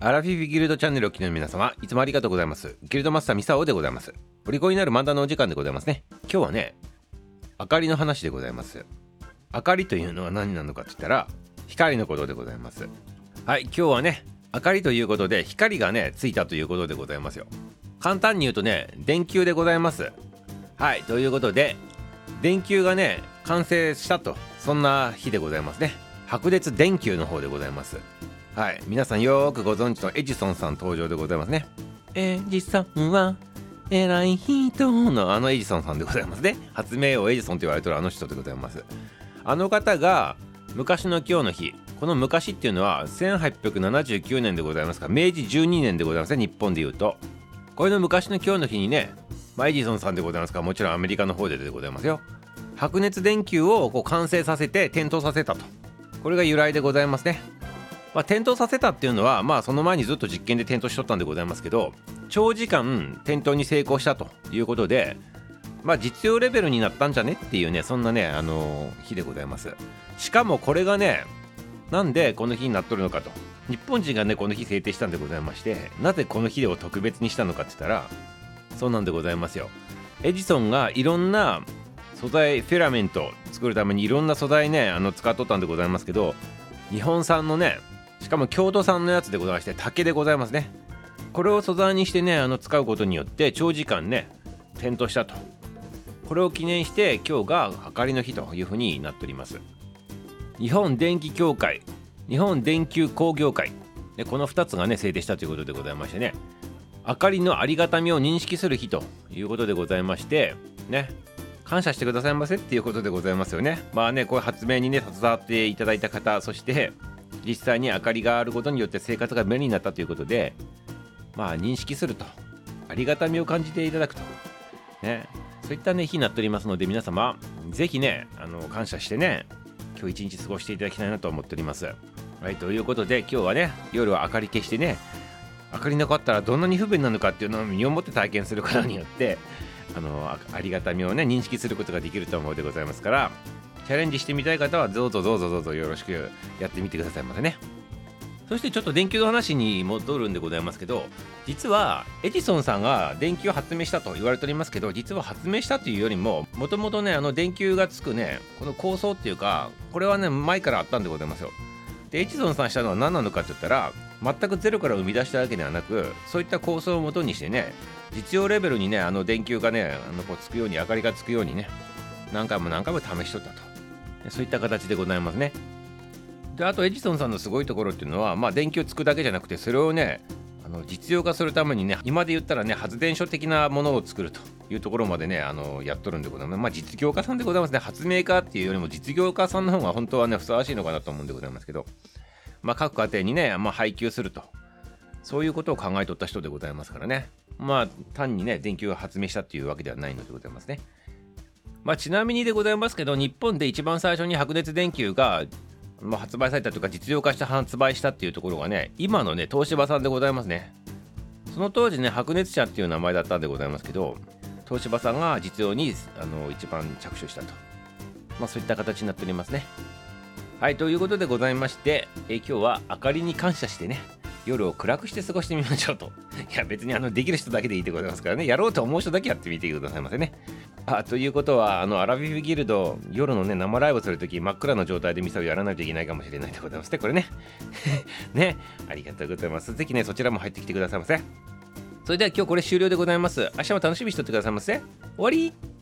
アラフィフギルドチャンネルを聴きの皆様、いつもありがとうございます。ギルドマスターミサオでございます。お利口になる漫談のお時間でございますね。今日はね、明かりの話でございます。明かりというのは何なのかって言ったら、光のことでございます。はい、今日はね、明かりということで、光がね、ついたということでございますよ。簡単に言うとね、電球でございます。はい、ということで、電球がね、完成したと、そんな日でございますね。白熱電球の方でございます。はい、皆さんよーくご存知のエジソンさん登場でございますね。エジソンは偉い人のあのエジソンさんでございますね。発明王エジソンと言われてるあの人でございます。あの方が昔の今日の日、この昔っていうのは1879年でございますか、明治12年でございますね、日本で言うと。これの昔の今日の日にね、まあ、エジソンさんでございますから、もちろんアメリカの方ででございますよ。白熱電球をこう完成させて点灯させたと。これが由来でございますね。まあ、点灯させたっていうのは、まあ、その前にずっと実験で点灯しとったんでございますけど長時間点灯に成功したということで、まあ、実用レベルになったんじゃねっていうねそんなね、あのー日でございます。しかもこれがねなんでこの日になっとるのかと。日本人がねこの日制定したんでございましてなぜこの日を特別にしたのかって言ったらそうなんでございますよ。エジソンがいろんな素材フィラメント作るためにいろんな素材ねあの使っとったんでございますけど日本産のねしかも京都産のやつでございまして竹でございますね。これを素材にしてねあの使うことによって長時間ね点灯したと。これを記念して今日が明かりの日というふうになっております。日本電気協会日本電球工業会。でこの2つがね制定したということでございましてね。明かりのありがたみを認識する日ということでございましてね。感謝してくださいませっていうことでございますよね。まあねこういう発明にね携わっていただいた方そして実際に明かりがあることによって生活が便利になったということでまあ認識すると。ありがたみを感じていただくと。ね。そういったね日になっておりますので皆様ぜひねあの感謝してね今日一日過ごしていただきたいなと思っております。はいということで今日はね夜は明かり消してね明かりなかったらどんなに不便なのかっていうのを身をもって体験することによってあのありがたみをね認識することができると思うでございますからチャレンジしてみたい方はどうぞどうぞどうぞよろしくやってみてくださいませね。そしてちょっと電球の話に戻るんでございますけど実はエジソンさんが電球を発明したと言われておりますけど実は発明したというよりももともとねあの電球がつくねこの構想っていうかこれはね前からあったんでございますよ。でエジソンさんしたのは何なのかって言ったら全くゼロから生み出したわけではなくそういった構想をもとにしてね実用レベルにねあの電球がねあのこうつくように明かりがつくようにね何回も何回も試しとったと。そういった形でございますね。であとエジソンさんのすごいところっていうのはまあ電球つくだけじゃなくてそれをねあの実用化するためにね今で言ったらね発電所的なものを作るというところまでねあのやっとるんでございます。まあ実業家さんでございますね。発明家っていうよりも実業家さんの方が本当はねふさわしいのかなと思うんでございますけどまあ各家庭にね、まあ、配給すると。そういうことを考えとった人でございますからね。まあ単にね電球を発明したっていうわけではないのでございますね。まあちなみにでございますけど日本で一番最初に白熱電球がま、発売されたというか実用化して発売したっていうところがね今のね東芝さんでございますね。その当時ね白熱社っていう名前だったんでございますけど東芝さんが実用にあの一番着手したと。まあそういった形になっておりますね。はいということでございましてえ今日は明かりに感謝してね夜を暗くして過ごしてみましょうと。いや別にあのできる人だけでいいでございますからねやろうと思う人だけやってみてくださいませね。あということはあのアラビフギルド夜のね生ライブするとき真っ暗な状態でミサをやらないといけないかもしれないでございますねこれね。ね。ありがとうございます。ぜひねそちらも入ってきてくださいませ。それでは今日これ終了でございます。明日も楽しみにしとってくださいませ。終わり。